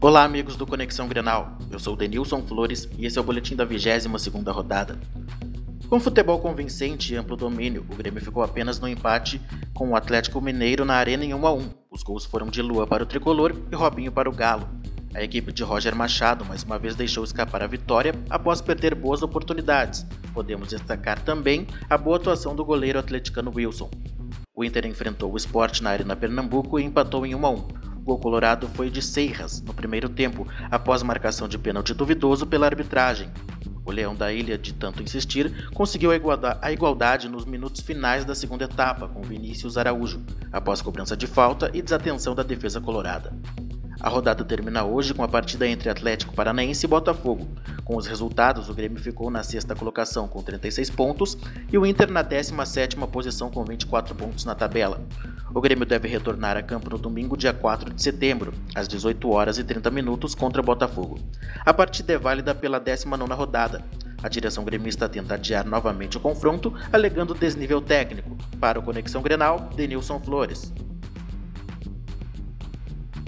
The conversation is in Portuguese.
Olá, amigos do Conexão Grenal. Eu sou Denilson Flores e esse é o boletim da 22ª rodada. Com futebol convincente e amplo domínio, o Grêmio ficou apenas no empate com o Atlético Mineiro na arena em 1 a 1. Os gols foram de Lua para o Tricolor e Robinho para o Galo. A equipe de Roger Machado mais uma vez deixou escapar a vitória após perder boas oportunidades. Podemos destacar também a boa atuação do goleiro atleticano Wilson. O Inter enfrentou o Sport na Arena Pernambuco e empatou em 1 a 1. O gol colorado foi de Seiras no primeiro tempo, após marcação de pênalti duvidoso pela arbitragem. O Leão da Ilha, de tanto insistir, conseguiu a igualdade nos minutos finais da segunda etapa com Vinícius Araújo, após cobrança de falta e desatenção da defesa colorada. A rodada termina hoje com a partida entre Atlético Paranaense e Botafogo. Com os resultados, o Grêmio ficou na sexta colocação com 36 pontos e o Inter na 17 posição com 24 pontos na tabela. O Grêmio deve retornar a campo no domingo, dia 4 de setembro, às 18 horas e 30 minutos contra o Botafogo. A partida é válida pela 19ª rodada. A direção gremista tenta adiar novamente o confronto, alegando desnível técnico. Para o Conexão Grenal, Denilson Flores.